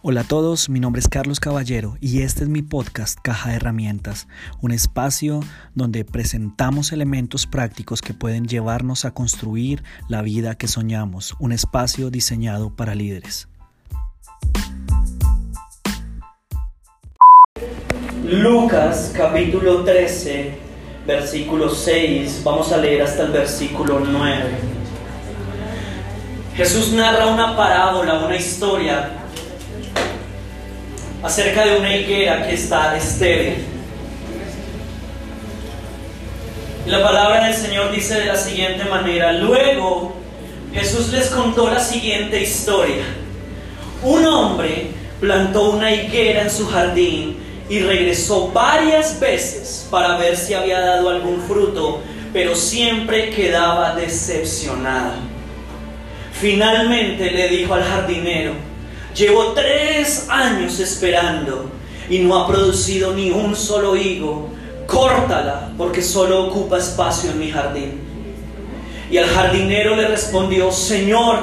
Hola a todos, mi nombre es Carlos Caballero y este es mi podcast Caja de Herramientas, un espacio donde presentamos elementos prácticos que pueden llevarnos a construir la vida que soñamos, un espacio diseñado para líderes. Lucas capítulo 13, versículo 6, vamos a leer hasta el versículo 9. Jesús narra una parábola, una historia acerca de una higuera que está estéril. La palabra del Señor dice de la siguiente manera, luego Jesús les contó la siguiente historia. Un hombre plantó una higuera en su jardín y regresó varias veces para ver si había dado algún fruto, pero siempre quedaba decepcionado. Finalmente le dijo al jardinero, llevo tres años esperando y no ha producido ni un solo higo, córtala porque solo ocupa espacio en mi jardín. Y al jardinero le respondió, Señor,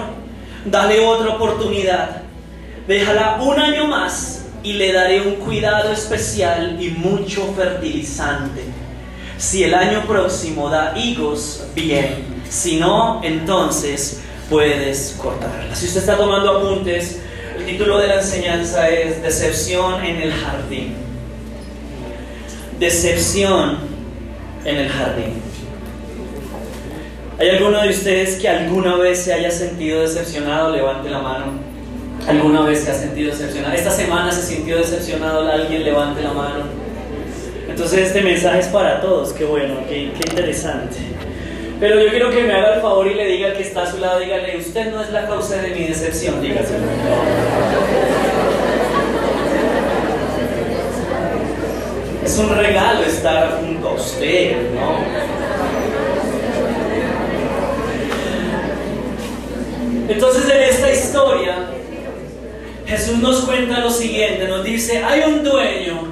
dale otra oportunidad, déjala un año más y le daré un cuidado especial y mucho fertilizante. Si el año próximo da higos, bien. Si no, entonces puedes cortarla. Si usted está tomando apuntes, título de la enseñanza es Decepción en el jardín. Decepción en el jardín. ¿Hay alguno de ustedes que alguna vez se haya sentido decepcionado? Levante la mano. ¿Alguna vez se ha sentido decepcionado? Esta semana se sintió decepcionado, alguien levante la mano. Entonces este mensaje es para todos, qué bueno, qué, qué interesante. Pero yo quiero que me haga el favor y le diga al que está a su lado, dígale, usted no es la causa de mi decepción, dígaselo. Es un regalo estar junto a usted, ¿no? Entonces en esta historia Jesús nos cuenta lo siguiente, nos dice, hay un dueño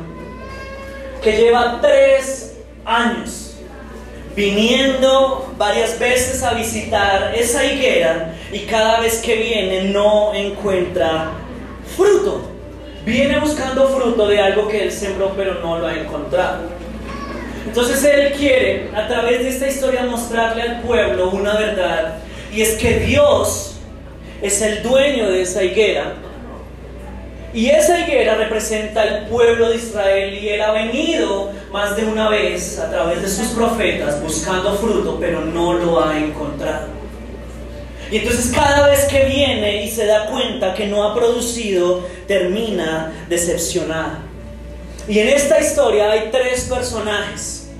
que lleva tres años viniendo varias veces a visitar esa higuera y cada vez que viene no encuentra fruto. Viene buscando fruto de algo que él sembró pero no lo ha encontrado. Entonces él quiere a través de esta historia mostrarle al pueblo una verdad y es que Dios es el dueño de esa higuera y esa higuera representa al pueblo de Israel y él ha venido más de una vez a través de sus profetas buscando fruto, pero no lo ha encontrado. Y entonces cada vez que viene y se da cuenta que no ha producido, termina decepcionado. Y en esta historia hay tres personajes.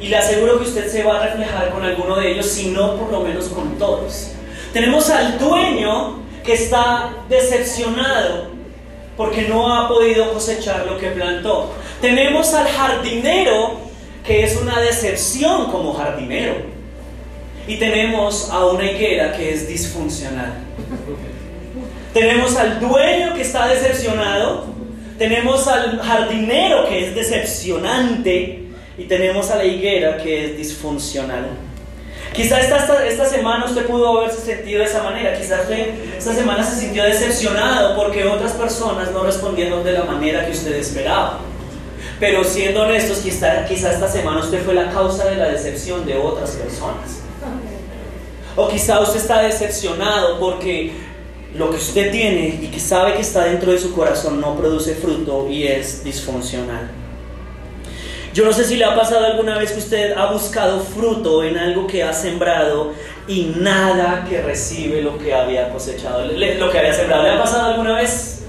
Y le aseguro que usted se va a reflejar con alguno de ellos, si no por lo menos con todos. Tenemos al dueño que está decepcionado porque no ha podido cosechar lo que plantó. Tenemos al jardinero, que es una decepción como jardinero. Y tenemos a una higuera que es disfuncional. Tenemos al dueño que está decepcionado, tenemos al jardinero que es decepcionante y tenemos a la higuera que es disfuncional. Quizá esta, esta, semana usted pudo haberse sentido de esa manera, quizás esta semana se sintió decepcionado porque otras personas no respondieron de la manera que usted esperaba. Pero siendo honestos, quizá, esta semana usted fue la causa de la decepción de otras personas. O quizá usted está decepcionado porque lo que usted tiene y que sabe que está dentro de su corazón no produce fruto y es disfuncional. Yo no sé si le ha pasado alguna vez que usted ha buscado fruto en algo que ha sembrado y nada que recibe lo que había cosechado, lo que había sembrado. ¿Le ha pasado alguna vez?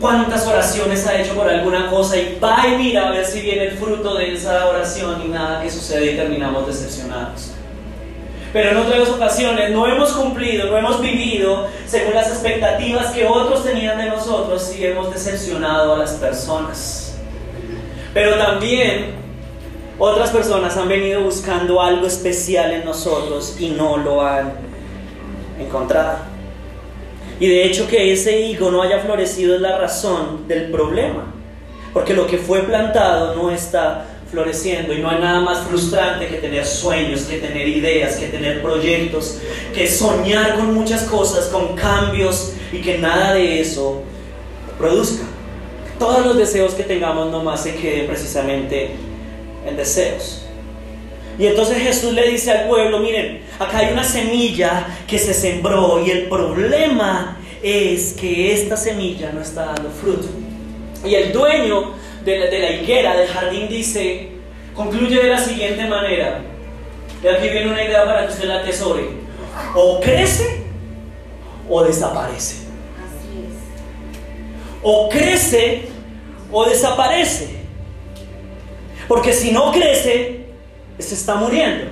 ¿Cuántas oraciones ha hecho por alguna cosa y va y mira a ver si viene el fruto de esa oración y nada que sucede y terminamos decepcionados? Pero en otras ocasiones no hemos cumplido, no hemos vivido según las expectativas que otros tenían de nosotros y hemos decepcionado a las personas. Pero también otras personas han venido buscando algo especial en nosotros y no lo han encontrado. Y de hecho que ese higo no haya florecido es la razón del problema. Porque lo que fue plantado no está floreciendo y no hay nada más frustrante que tener sueños, que tener ideas, que tener proyectos, que soñar con muchas cosas, con cambios y que nada de eso produzca. Todos los deseos que tengamos nomás se queden precisamente en deseos. Y entonces Jesús le dice al pueblo, miren, acá hay una semilla que se sembró y el problema es que esta semilla no está dando fruto. Y el dueño de la, de la higuera, del jardín, dice, concluye de la siguiente manera. Y aquí viene una idea para que usted la atesore. O crece o desaparece. O crece o desaparece. Porque si no crece, se está muriendo.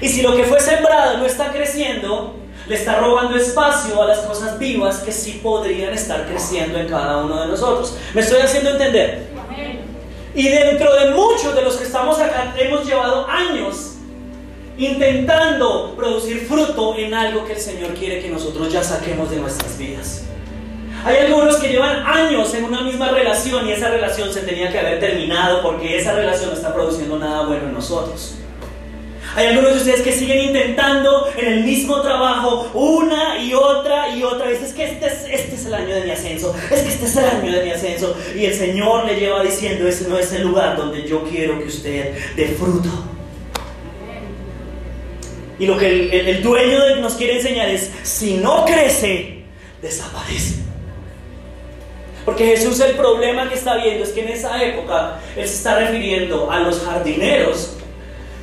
Y si lo que fue sembrado no está creciendo, le está robando espacio a las cosas vivas que sí podrían estar creciendo en cada uno de nosotros. ¿Me estoy haciendo entender? Y dentro de muchos de los que estamos acá hemos llevado años intentando producir fruto en algo que el Señor quiere que nosotros ya saquemos de nuestras vidas. Hay algunos que llevan años en una misma relación y esa relación se tenía que haber terminado porque esa relación no está produciendo nada bueno en nosotros. Hay algunos de ustedes que siguen intentando en el mismo trabajo una y otra y otra vez. Es que este es, este es el año de mi ascenso. Es que este es el año de mi ascenso. Y el Señor le lleva diciendo, ese no es el lugar donde yo quiero que usted dé fruto. Y lo que el, el dueño nos quiere enseñar es, si no crece, desaparece. Porque Jesús el problema que está viendo es que en esa época Él se está refiriendo a los jardineros,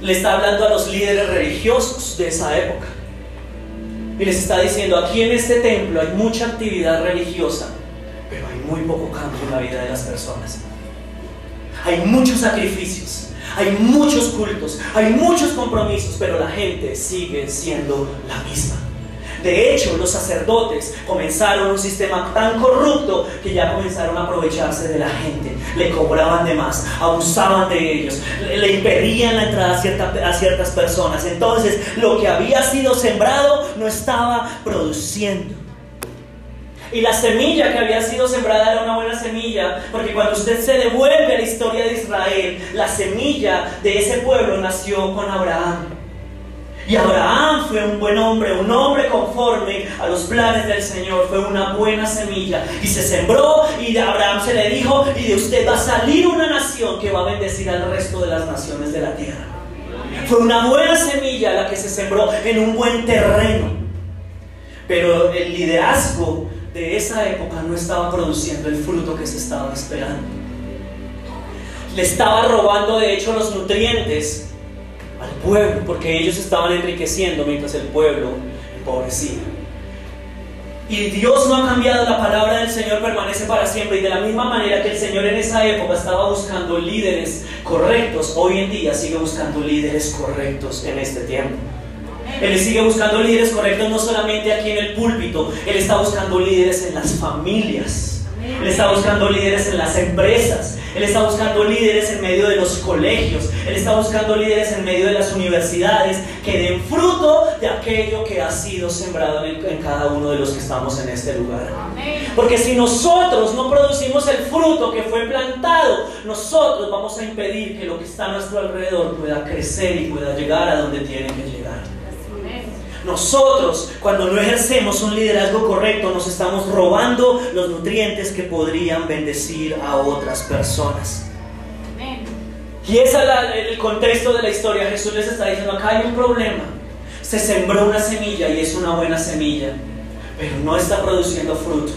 le está hablando a los líderes religiosos de esa época. Y les está diciendo, aquí en este templo hay mucha actividad religiosa, pero hay muy poco cambio en la vida de las personas. Hay muchos sacrificios, hay muchos cultos, hay muchos compromisos, pero la gente sigue siendo la misma. De hecho, los sacerdotes comenzaron un sistema tan corrupto que ya comenzaron a aprovecharse de la gente. Le cobraban de más, abusaban de ellos, le impedían la entrada a, a ciertas personas. Entonces, lo que había sido sembrado no estaba produciendo. Y la semilla que había sido sembrada era una buena semilla, porque cuando usted se devuelve a la historia de Israel, la semilla de ese pueblo nació con Abraham. Y Abraham fue un buen hombre, un hombre conforme a los planes del Señor, fue una buena semilla. Y se sembró y de Abraham se le dijo, y de usted va a salir una nación que va a bendecir al resto de las naciones de la tierra. Fue una buena semilla la que se sembró en un buen terreno. Pero el liderazgo de esa época no estaba produciendo el fruto que se estaba esperando. Le estaba robando de hecho los nutrientes al pueblo, porque ellos estaban enriqueciendo mientras el pueblo empobrecía. Y Dios no ha cambiado, la palabra del Señor permanece para siempre. Y de la misma manera que el Señor en esa época estaba buscando líderes correctos, hoy en día sigue buscando líderes correctos en este tiempo. Él sigue buscando líderes correctos no solamente aquí en el púlpito, Él está buscando líderes en las familias. Está buscando líderes en las empresas. Él está buscando líderes en medio de los colegios. Él está buscando líderes en medio de las universidades que den fruto de aquello que ha sido sembrado en, en cada uno de los que estamos en este lugar. Porque si nosotros no producimos el fruto que fue plantado, nosotros vamos a impedir que lo que está a nuestro alrededor pueda crecer y pueda llegar a donde tiene que llegar. Nosotros, cuando no ejercemos un liderazgo correcto, nos estamos robando los nutrientes que podrían bendecir a otras personas. Y ese es el contexto de la historia. Jesús les está diciendo, acá hay un problema. Se sembró una semilla y es una buena semilla, pero no está produciendo fruto.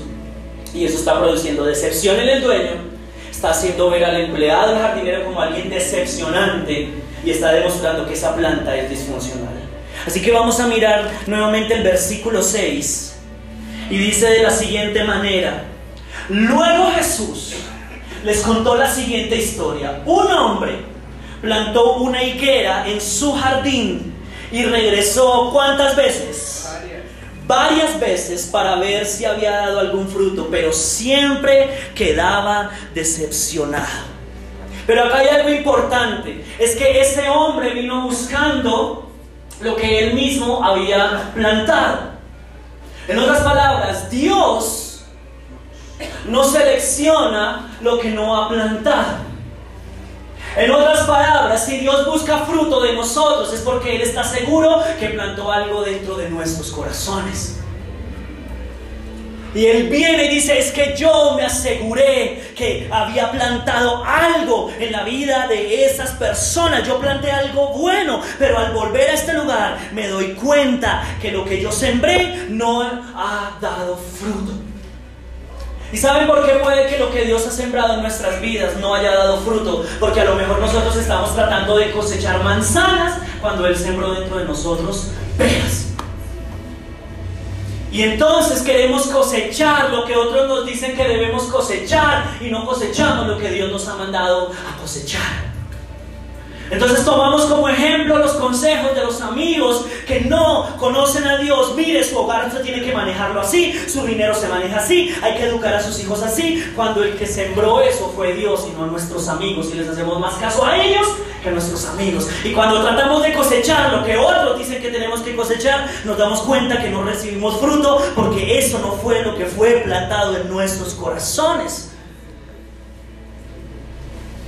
Y eso está produciendo decepción en el dueño, está haciendo ver al empleado, al jardinero, como alguien decepcionante y está demostrando que esa planta es disfuncional. Así que vamos a mirar nuevamente el versículo 6 y dice de la siguiente manera, luego Jesús les contó la siguiente historia. Un hombre plantó una higuera en su jardín y regresó cuántas veces? Varias veces para ver si había dado algún fruto, pero siempre quedaba decepcionado. Pero acá hay algo importante, es que ese hombre vino buscando lo que él mismo había plantado. En otras palabras, Dios no selecciona lo que no ha plantado. En otras palabras, si Dios busca fruto de nosotros es porque Él está seguro que plantó algo dentro de nuestros corazones. Y él viene y dice, es que yo me aseguré que había plantado algo en la vida de esas personas. Yo planté algo bueno, pero al volver a este lugar me doy cuenta que lo que yo sembré no ha dado fruto. ¿Y saben por qué puede que lo que Dios ha sembrado en nuestras vidas no haya dado fruto? Porque a lo mejor nosotros estamos tratando de cosechar manzanas cuando Él sembró dentro de nosotros peras. Y entonces queremos cosechar lo que otros nos dicen que debemos cosechar y no cosechamos lo que Dios nos ha mandado a cosechar. Entonces tomamos como ejemplo los consejos de los amigos que no conocen a Dios. Mire, su hogar se tiene que manejarlo así, su dinero se maneja así, hay que educar a sus hijos así. Cuando el que sembró eso fue Dios y no nuestros amigos y les hacemos más caso a ellos que a nuestros amigos. Y cuando tratamos de cosechar lo que otros dicen que tenemos que cosechar, nos damos cuenta que no recibimos fruto porque eso no fue lo que fue plantado en nuestros corazones.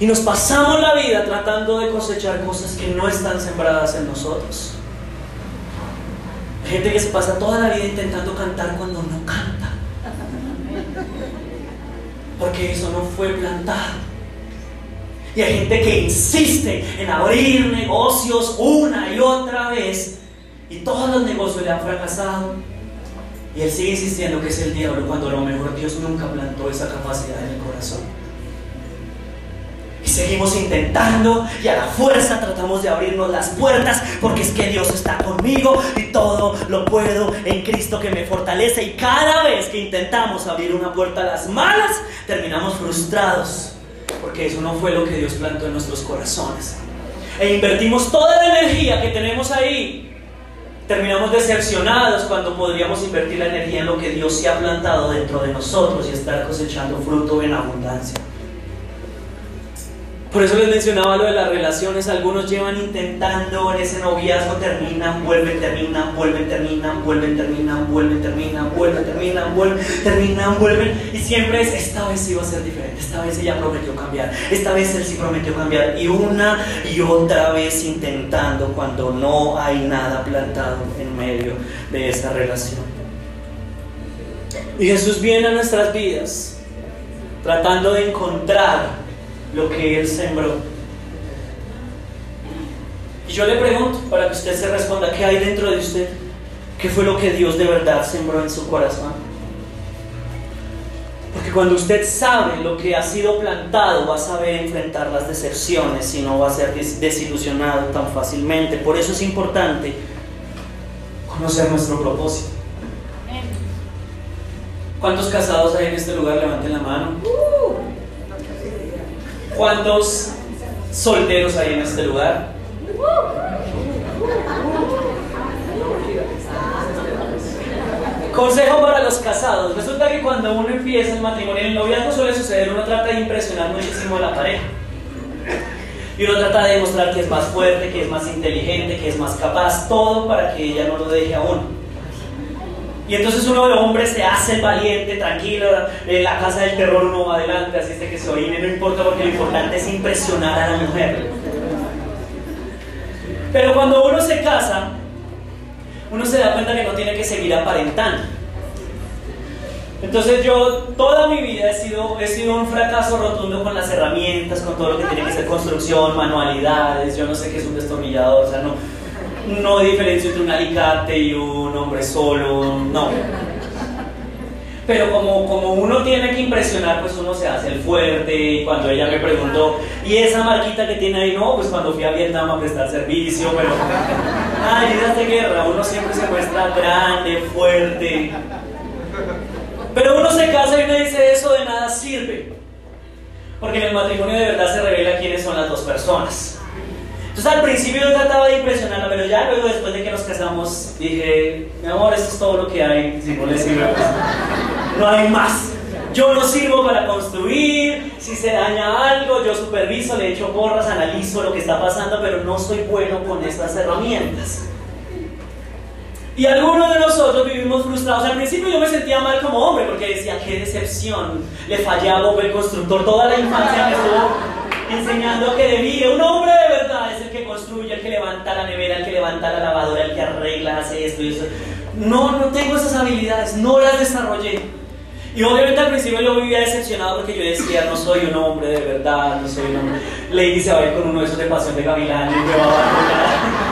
Y nos pasamos la vida tratando de cosechar cosas que no están sembradas en nosotros. gente que se pasa toda la vida intentando cantar cuando no canta. Porque eso no fue plantado. Y hay gente que insiste en abrir negocios una y otra vez. Y todos los negocios le han fracasado. Y él sigue insistiendo que es el diablo cuando a lo mejor Dios nunca plantó esa capacidad en el corazón. Seguimos intentando y a la fuerza tratamos de abrirnos las puertas porque es que Dios está conmigo y todo lo puedo en Cristo que me fortalece. Y cada vez que intentamos abrir una puerta a las malas, terminamos frustrados porque eso no fue lo que Dios plantó en nuestros corazones. E invertimos toda la energía que tenemos ahí. Terminamos decepcionados cuando podríamos invertir la energía en lo que Dios se ha plantado dentro de nosotros y estar cosechando fruto en abundancia. Por eso les mencionaba lo de las relaciones. Algunos llevan intentando en ese noviazgo, terminan, vuelven, terminan, vuelven, terminan, vuelven, terminan, vuelven, terminan, vuelven, terminan, vuelven, terminan, vuelven. Y siempre es, esta vez sí va a ser diferente, esta vez ella prometió cambiar, esta vez él sí prometió cambiar. Y una y otra vez intentando cuando no hay nada plantado en medio de esa relación. Y Jesús viene a nuestras vidas tratando de encontrar lo que Él sembró. Y yo le pregunto, para que usted se responda, ¿qué hay dentro de usted? ¿Qué fue lo que Dios de verdad sembró en su corazón? Porque cuando usted sabe lo que ha sido plantado, va a saber enfrentar las decepciones y no va a ser desilusionado tan fácilmente. Por eso es importante conocer nuestro propósito. ¿Cuántos casados hay en este lugar? Levanten la mano. ¿Cuántos solteros hay en este lugar? Consejo para los casados. Resulta que cuando uno empieza el matrimonio en el noviazgo suele suceder, uno trata de impresionar muchísimo a la pareja. Y uno trata de demostrar que es más fuerte, que es más inteligente, que es más capaz, todo para que ella no lo deje a uno. Y entonces uno de hombres se hace valiente, tranquilo, en la casa del terror uno va adelante, así que se oye, no importa porque lo importante es impresionar a la mujer. Pero cuando uno se casa, uno se da cuenta que no tiene que seguir aparentando. Entonces yo toda mi vida he sido, he sido un fracaso rotundo con las herramientas, con todo lo que tiene que ser construcción, manualidades, yo no sé qué es un destornillador, o sea, no, no hay diferencia entre un alicate y un hombre solo, no. Pero como, como uno tiene que impresionar, pues uno se hace el fuerte. Y cuando ella me preguntó, ¿y esa marquita que tiene ahí? No, pues cuando fui a Vietnam a prestar servicio, pero. Ay, de guerra, uno siempre se muestra grande, fuerte. Pero uno se casa y uno dice, eso de nada sirve. Porque en el matrimonio de verdad se revela quiénes son las dos personas. Entonces al principio yo trataba de impresionarla, pero ya luego después de que nos casamos dije, mi amor, esto es todo lo que hay, si no le sirve, no hay más. Yo no sirvo para construir, si se daña algo, yo superviso, le echo porras, analizo lo que está pasando, pero no soy bueno con estas herramientas. Y algunos de nosotros vivimos frustrados. Al principio yo me sentía mal como hombre porque decía, qué decepción, le fallaba el constructor toda la infancia me estuvo enseñando que de un hombre de verdad es el que construye, el que levanta la nevera, el que levanta la lavadora, el que arregla, hace esto y eso. No, no tengo esas habilidades, no las desarrollé. Y obviamente al principio yo vivía decepcionado porque yo decía, no soy un hombre de verdad, no soy un hombre. Lady se va a ir con uno de esos de pasión de gavilán y me va a abandonar.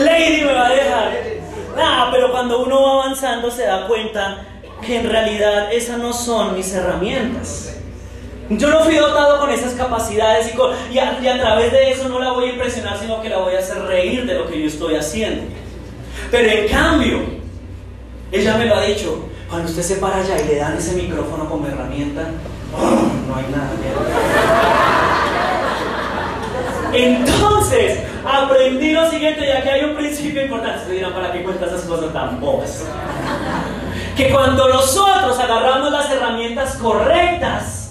Lady me va a dejar. Nada, pero cuando uno va avanzando se da cuenta que en realidad esas no son mis herramientas. Yo no fui dotado con esas capacidades y, a, través de eso no la voy a impresionar, sino que la voy a hacer reír de lo que yo estoy haciendo. Pero en cambio, ella me lo ha dicho, cuando usted se para allá y le dan ese micrófono como herramienta, oh, no hay nada. Entonces, aprendí lo siguiente, ya que hay un principio importante. Se dirán, ¿para qué cuentas esas cosas tan bobas? Que cuando nosotros agarramos las herramientas correctas,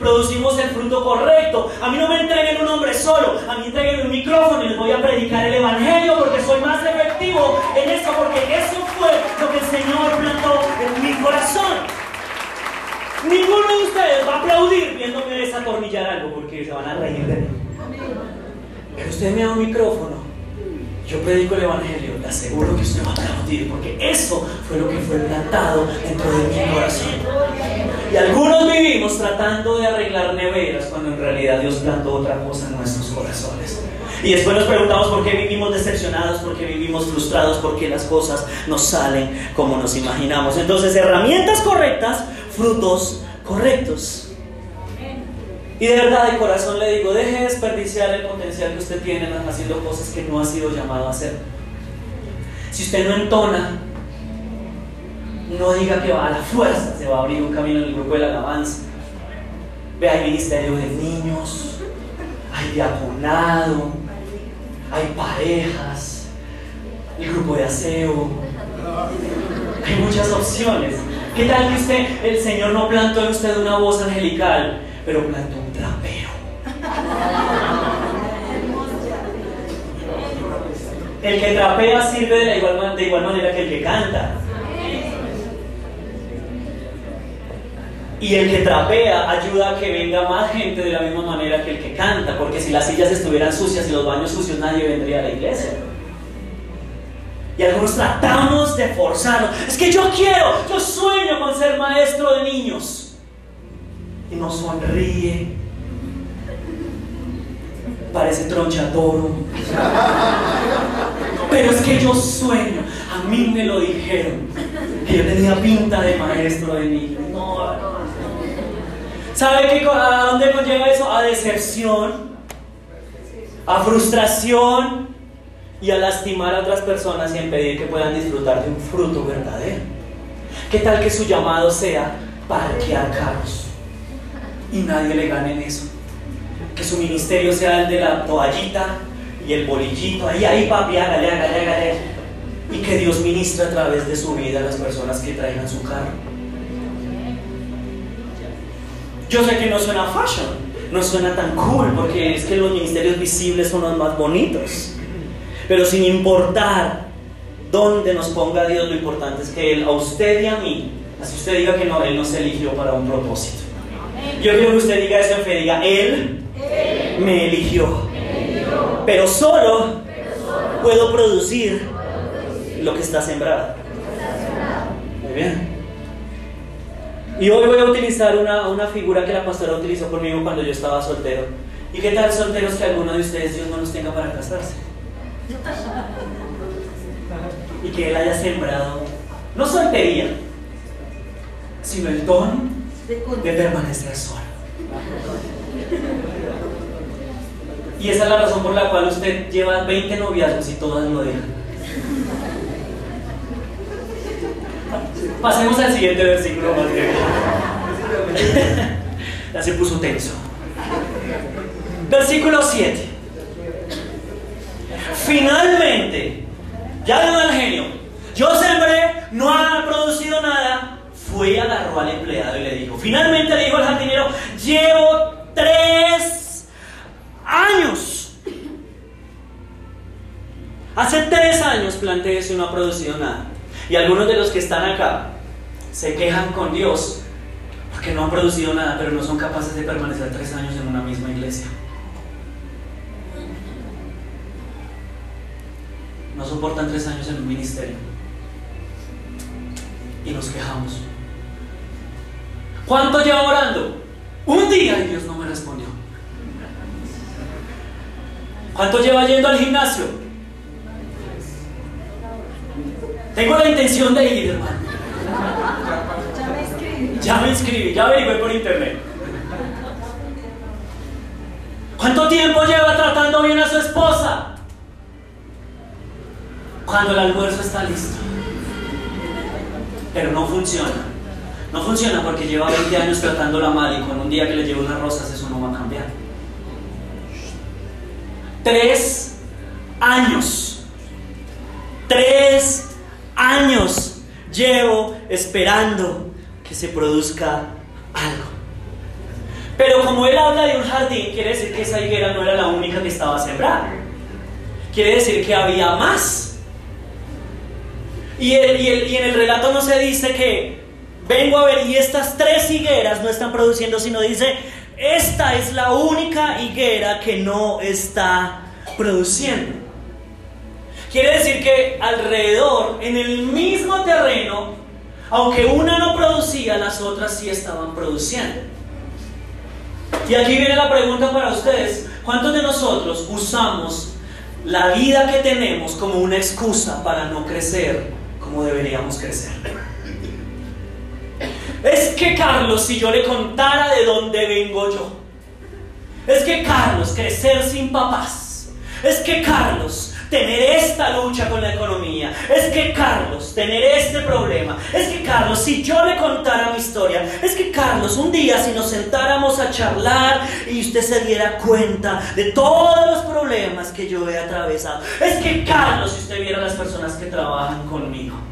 producimos el fruto correcto. A mí no me entreguen un hombre solo, a mí entreguen un micrófono y les voy a predicar el Evangelio porque soy más efectivo en eso, porque eso fue lo que el Señor plantó en mi corazón. Ninguno de ustedes va a aplaudir viéndome desatornillar algo porque se van a reír de mí. Pero usted me da un micrófono, yo predico el Evangelio, le aseguro que usted va a aplaudir porque eso fue lo que fue plantado dentro de mi corazón. Y algunos vivimos tratando de arreglar neveras cuando en realidad Dios plantó otra cosa en nuestros corazones. Y después nos preguntamos por qué vivimos decepcionados, por qué vivimos frustrados, por qué las cosas no salen como nos imaginamos. Entonces, herramientas correctas, frutos correctos. Y de verdad, de corazón le digo, deje de desperdiciar el potencial que usted tiene haciendo cosas que no ha sido llamado a hacer. Si usted no entona no diga que va a la fuerza, se va a abrir un camino en el grupo de la alabanza. Ve, hay ministerio de niños, hay diaconado, hay parejas, el grupo de aseo. Hay muchas opciones. ¿Qué tal que usted, el Señor no plantó en usted una voz angelical, pero plantó El que trapea sirve de, igual, de igual manera que el que canta. Y el que trapea ayuda a que venga más gente de la misma manera que el que canta, porque si las sillas estuvieran sucias y los baños sucios, nadie vendría a la iglesia. Y algunos tratamos de forzarlo. Es que yo quiero, yo sueño con ser maestro de niños. Y no sonríe. Parece tronchatoro. Pero es que yo sueño. A mí me lo dijeron. Que yo tenía pinta de maestro de niños. No, no. ¿Sabe qué, a dónde nos lleva eso? A decepción, a frustración y a lastimar a otras personas y impedir que puedan disfrutar de un fruto verdadero. ¿Qué tal que su llamado sea parquear carros y nadie le gane en eso? Que su ministerio sea el de la toallita y el bolillito, ahí, ahí papi, hágale, hágale, hágale. Y que Dios ministre a través de su vida a las personas que traigan su carro. Yo sé que no suena fashion, no suena tan cool, porque es que los ministerios visibles son los más bonitos. Pero sin importar dónde nos ponga Dios, lo importante es que Él, a usted y a mí, así usted diga que no, Él nos eligió para un propósito. Yo quiero que usted diga eso en fe, diga, Él, me, eligió. Pero solo, puedo producir lo que está sembrado. Muy bien. Y hoy voy a utilizar una, una, figura que la pastora utilizó conmigo cuando yo estaba soltero. ¿Y qué tal solteros que alguno de ustedes Dios no los tenga para casarse? Y que Él haya sembrado, no soltería, sino el don de permanecer solo. Y esa es la razón por la cual usted lleva 20 noviazgos y todas lo dejan. Pasemos al siguiente versículo ya se puso tenso. Versículo 7. Finalmente, ya de mal genio, yo sembré, no ha producido nada. Fue y agarró al empleado y le dijo, finalmente le dijo al jardinero, llevo tres años. Hace tres años planté eso y no ha producido nada. Y algunos de los que están acá se quejan con Dios porque no han producido nada, pero no son capaces de permanecer tres años en una misma iglesia. No soportan tres años en un ministerio. Y nos quejamos. ¿Cuánto lleva orando? Un día y Dios no me respondió. ¿Cuánto lleva yendo al gimnasio? Tengo la intención de ir, hermano. Ya me inscribí. Ya me inscribí, ya averigué por internet. ¿Cuánto tiempo lleva tratando bien a su esposa? Cuando el almuerzo está listo. Pero no funciona. No funciona porque lleva 20 años tratándola mal y con un día que le lleve unas rosas eso no va a cambiar. Tres años. Tres años llevo esperando que se produzca algo. Pero como él habla de un jardín, quiere decir que esa higuera no era la única que estaba sembrada. Quiere decir que había más. Y, y en el relato no se dice que vengo a ver y estas tres higueras no están produciendo, sino dice, esta es la única higuera que no está produciendo. Quiere decir que alrededor, en el mismo terreno, aunque una no producía, las otras sí estaban produciendo. Y aquí viene la pregunta para ustedes. ¿Cuántos de nosotros usamos la vida que tenemos como una excusa para no crecer como deberíamos crecer? Es que Carlos, si yo le contara de dónde vengo yo. Es que Carlos, crecer sin papás. Es que Carlos, tener esta lucha con la economía. Es que Carlos, tener este problema. Es que Carlos, si yo le contara mi historia. Es que Carlos, un día si nos sentáramos a charlar y usted se diera cuenta de todos los problemas que yo he atravesado. Es que Carlos, si usted viera las personas que trabajan conmigo.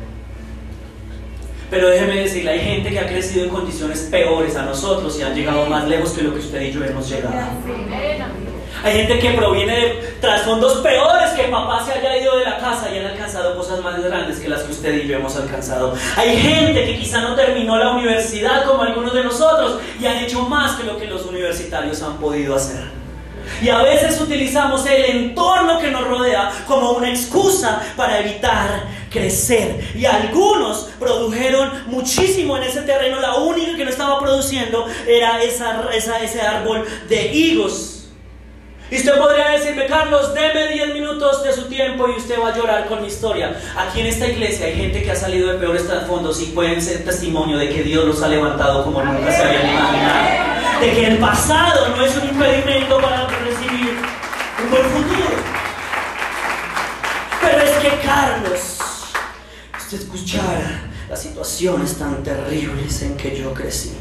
Pero déjeme decirle, hay gente que ha crecido en condiciones peores a nosotros y han llegado más lejos que lo que usted y yo hemos llegado. Hay gente que proviene de trasfondos peores que papá se haya ido de la casa y han alcanzado cosas más grandes que las que usted y yo hemos alcanzado. Hay gente que quizá no terminó la universidad como algunos de nosotros y han hecho más que lo que los universitarios han podido hacer. Y a veces utilizamos el entorno que nos rodea como una excusa para evitar crecer. Y algunos produjeron muchísimo en ese terreno. La única que no estaba produciendo era esa, ese árbol de higos. Y usted podría decirme, Carlos, deme 10 minutos de su tiempo y usted va a llorar con mi historia. Aquí en esta iglesia hay gente que ha salido de peores trasfondos y pueden ser testimonio de que Dios los ha levantado como nunca se habían imaginado. De que el pasado no es un impedimento para recibir un buen futuro. Pero es que Carlos, usted escuchara las situaciones tan terribles en que yo crecí.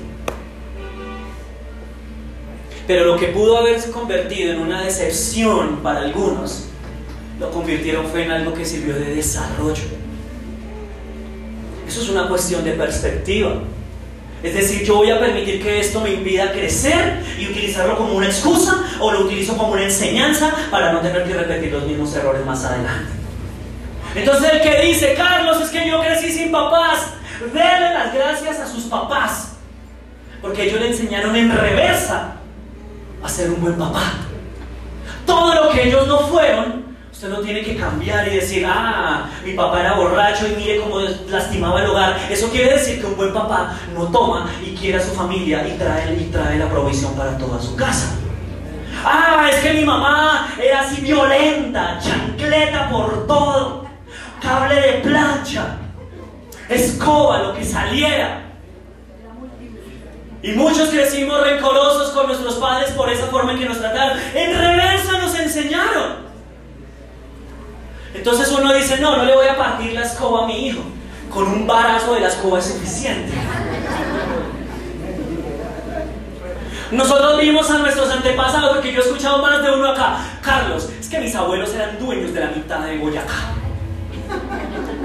Pero lo que pudo haberse convertido en una decepción para algunos, lo convirtieron fue en algo que sirvió de desarrollo. Eso es una cuestión de perspectiva. Es decir, yo voy a permitir que esto me impida crecer y utilizarlo como una excusa o lo utilizo como una enseñanza para no tener que repetir los mismos errores más adelante. Entonces el que dice, Carlos, es que yo crecí sin papás, déle las gracias a sus papás, porque ellos le enseñaron en reversa a ser un buen papá. Todo lo que ellos no fueron, usted no tiene que cambiar y decir, ah, mi papá era borracho y mire cómo lastimaba el hogar. Eso quiere decir que un buen papá no toma y quiere a su familia y trae, y trae la provisión para toda su casa. Ah, es que mi mamá era así violenta, chancleta por todo, cable de plancha, escoba, lo que saliera. Y muchos crecimos rencorosos con nuestros padres por esa forma en que nos trataron. En reversa nos enseñaron. Entonces uno dice, no, no le voy a partir la escoba a mi hijo. Con un barazo de la escoba es suficiente. Nosotros vimos a nuestros antepasados, porque yo he escuchado más de uno acá. Carlos, es que mis abuelos eran dueños de la mitad de Boyacá.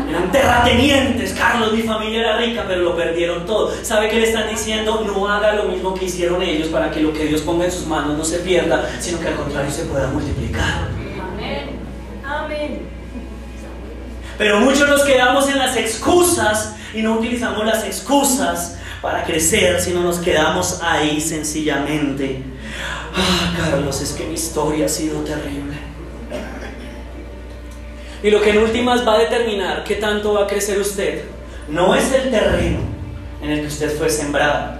Eran terratenientes. Carlos, mi familia era rica, pero lo perdieron todo. ¿Sabe qué le están diciendo? No haga lo mismo que hicieron ellos para que lo que Dios ponga en sus manos no se pierda, sino que al contrario se pueda multiplicar. Amén. Amén. Pero muchos nos quedamos en las excusas y no utilizamos las excusas para crecer, sino nos quedamos ahí sencillamente. Ah, Carlos, es que mi historia ha sido terrible. Y lo que en últimas va a determinar qué tanto va a crecer usted, no es el terreno en el que usted fue sembrado,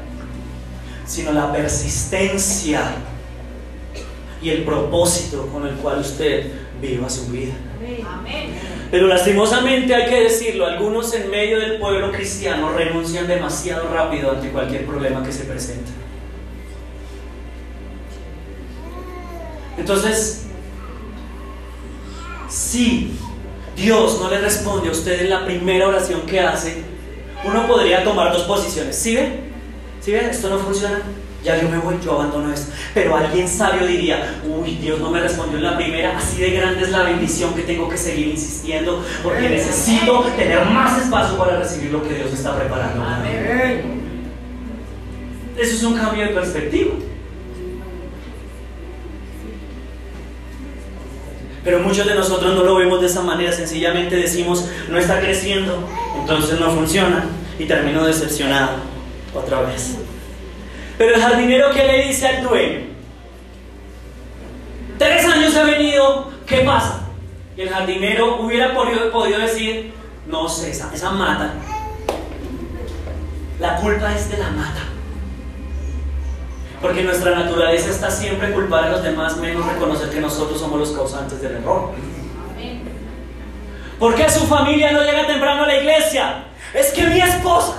sino la persistencia y el propósito con el cual usted viva su vida. Amén. Pero lastimosamente hay que decirlo, algunos en medio del pueblo cristiano renuncian demasiado rápido ante cualquier problema que se presenta. Entonces, si Dios no le responde a usted en la primera oración que hace, uno podría tomar dos posiciones. ¿Sí ve? ¿Sí ve? Esto no funciona. Ya yo me voy, yo abandono esto. Pero alguien sabio diría, uy, Dios no me respondió en la primera, así de grande es la bendición que tengo que seguir insistiendo, porque necesito tener más espacio para recibir lo que Dios está preparando. Eso es un cambio de perspectiva. Pero muchos de nosotros no lo vemos de esa manera, sencillamente decimos, no está creciendo, entonces no funciona y termino decepcionado otra vez. Pero el jardinero, ¿qué le dice al dueño? Tres años ha venido, ¿qué pasa? Y el jardinero hubiera podido, decir, no sé, esa mata. La culpa es de la mata. Porque nuestra naturaleza está siempre culpar a los demás, menos reconocer que nosotros somos los causantes del error. ¿Por qué su familia no llega temprano a la iglesia? Es que mi esposa.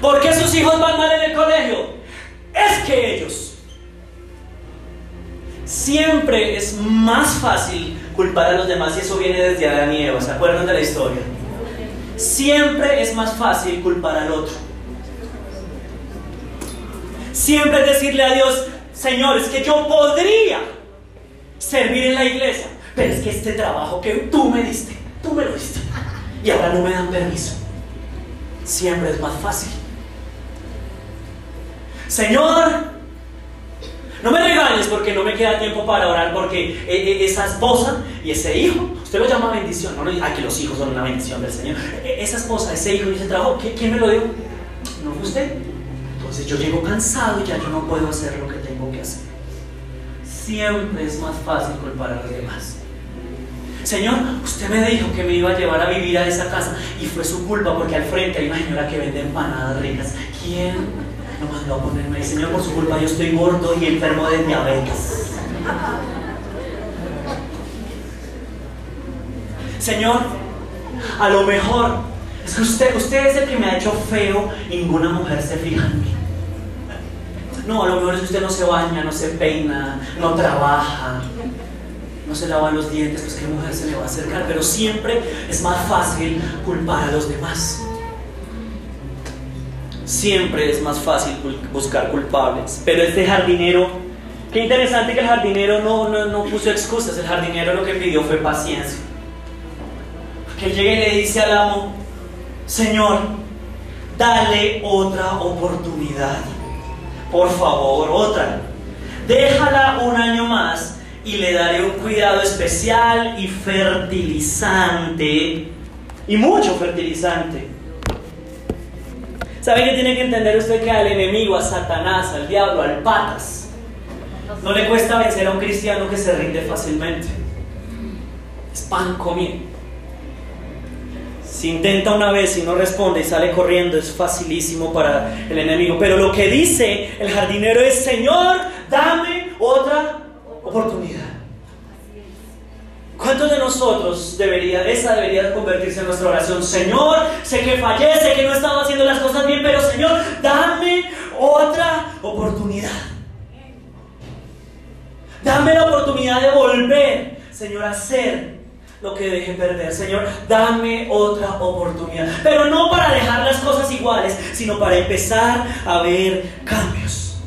¿Por qué sus hijos van mal en el colegio? Es que ellos. Siempre es más fácil culpar a los demás y eso viene desde Adán y Eva. ¿Se acuerdan de la historia? Siempre es más fácil culpar al otro. Siempre es decirle a Dios, Señor, es que yo podría servir en la iglesia, pero es que este trabajo que tú me diste, tú me lo diste, y ahora no me dan permiso. Siempre es más fácil. Señor, no me regañes porque no me queda tiempo para orar porque eh, eh, esa esposa y ese hijo, usted lo llama bendición, no, no, aquí los hijos son una bendición del Señor. Eh, Esa esposa, ese hijo y ese trabajo, ¿qui- ¿quién me lo dio? No fue usted. Entonces yo llego cansado y ya yo no puedo hacer lo que tengo que hacer. Siempre es más fácil culpar a los demás. Señor, usted me dijo que me iba a llevar a vivir a esa casa y fue su culpa porque al frente hay una señora que vende empanadas ricas. ¿Quién lo mandó a ponerme? Señor, por su culpa yo estoy gordo y enfermo de diabetes. Señor, a lo mejor es que usted, usted es el que me ha hecho feo ninguna mujer se fija en mí. No, a lo mejor es que usted no se baña, no se peina, no trabaja, no se lava los dientes, pues qué mujer se le va a acercar, pero siempre es más fácil culpar a los demás. Siempre es más fácil buscar culpables. Pero este jardinero, qué interesante que el jardinero no, no, no puso excusas, el jardinero lo que pidió fue paciencia. Él llega y le dice al amo, Señor, dale otra oportunidad. Por favor, otra. Déjala un año más y le daré un cuidado especial y fertilizante. Y mucho fertilizante. ¿Sabe que tiene que entender usted que al enemigo, a Satanás, al diablo, al patas, no le cuesta vencer a un cristiano que se rinde fácilmente? Es pan comido. Si intenta una vez y no responde y sale corriendo, es facilísimo para el enemigo. Pero lo que dice el jardinero es, Señor, dame otra oportunidad. ¿Cuántos de nosotros debería, esa debería convertirse en nuestra oración? Señor, sé que fallé, sé que no estaba haciendo las cosas bien, pero Señor, dame otra oportunidad. Dame la oportunidad de volver, Señor, a hacer lo que dejé perder. Señor, dame otra oportunidad. Pero no para dejar las cosas iguales, sino para empezar a ver cambios.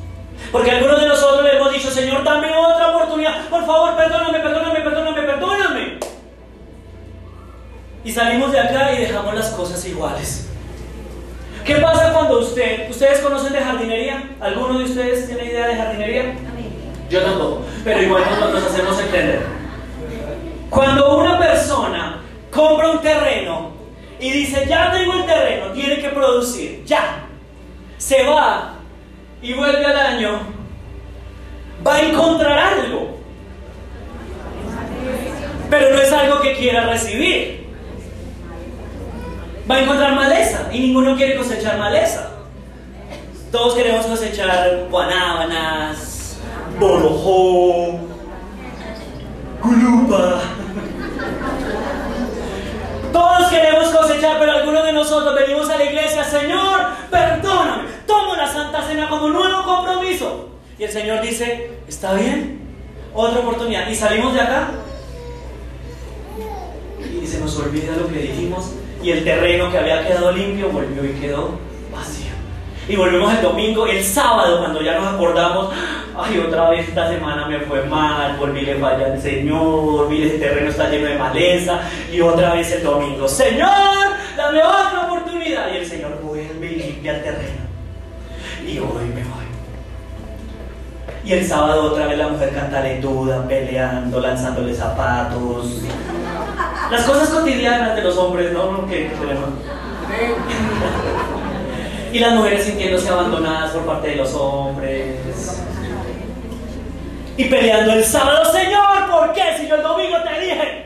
Porque algunos de nosotros le hemos dicho, Señor, dame otra oportunidad. Por favor, perdóname, perdóname, perdóname, perdóname. Y salimos de acá y dejamos las cosas iguales. ¿Qué pasa cuando usted, ustedes conocen de jardinería? ¿Alguno de ustedes tiene idea de jardinería? Yo tampoco, pero igual nos, nos hacemos entender. Cuando una persona compra un terreno y dice, ya tengo el terreno, tiene que producir, ya, se va y vuelve al año, va a encontrar algo, pero no es algo que quiera recibir. va a encontrar maleza y ninguno quiere cosechar maleza. Todos queremos cosechar guanábanas, borojó, gulupa. Queremos cosechar, pero algunos de nosotros venimos a la iglesia, Señor, perdóname, tomo la Santa Cena como nuevo compromiso. Y el Señor dice, está bien, otra oportunidad. Y salimos de acá y se nos olvida lo que dijimos y el terreno que había quedado limpio volvió y quedó vacío. Y volvemos el domingo, el sábado, cuando ya nos acordamos, ay, otra vez esta semana me fue mal, volví le falla al Señor, mire, el terreno está lleno de maleza, y otra vez el domingo, Señor, dame otra oportunidad. Y el Señor vuelve y limpia el terreno. Y hoy me voy. Y el sábado otra vez la mujer cantaletuda, peleando, lanzándole zapatos. Las cosas cotidianas de los hombres, ¿no? Que tenemos. Y las mujeres sintiéndose abandonadas por parte de los hombres. Y peleando el sábado, Señor, ¿por qué? Si yo el domingo te dije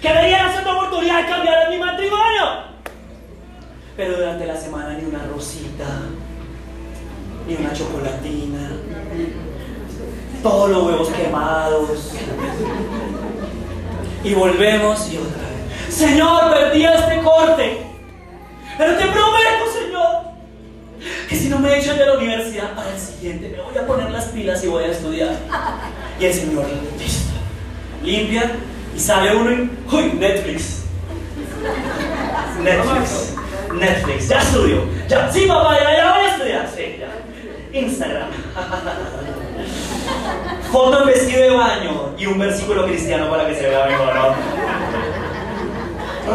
que deberían hacer una oportunidad de cambiar mi matrimonio. Pero durante la semana ni una rosita, ni una chocolatina, todos los huevos quemados. Y volvemos y otra vez. Señor, perdí este corte. Pero te prometo, Señor, que si no me echan de la universidad para el siguiente, me voy a poner las pilas y voy a estudiar. Y el Señor, listo. Limpia y sale uno y. ¡Uy! Netflix. Netflix. Netflix. Ya estudio. Ya. Sí, papá, ya, ya voy a estudiar. Sí, ya. Instagram. Foto en vestido de baño y un versículo cristiano para que se vea mejor, ¿no?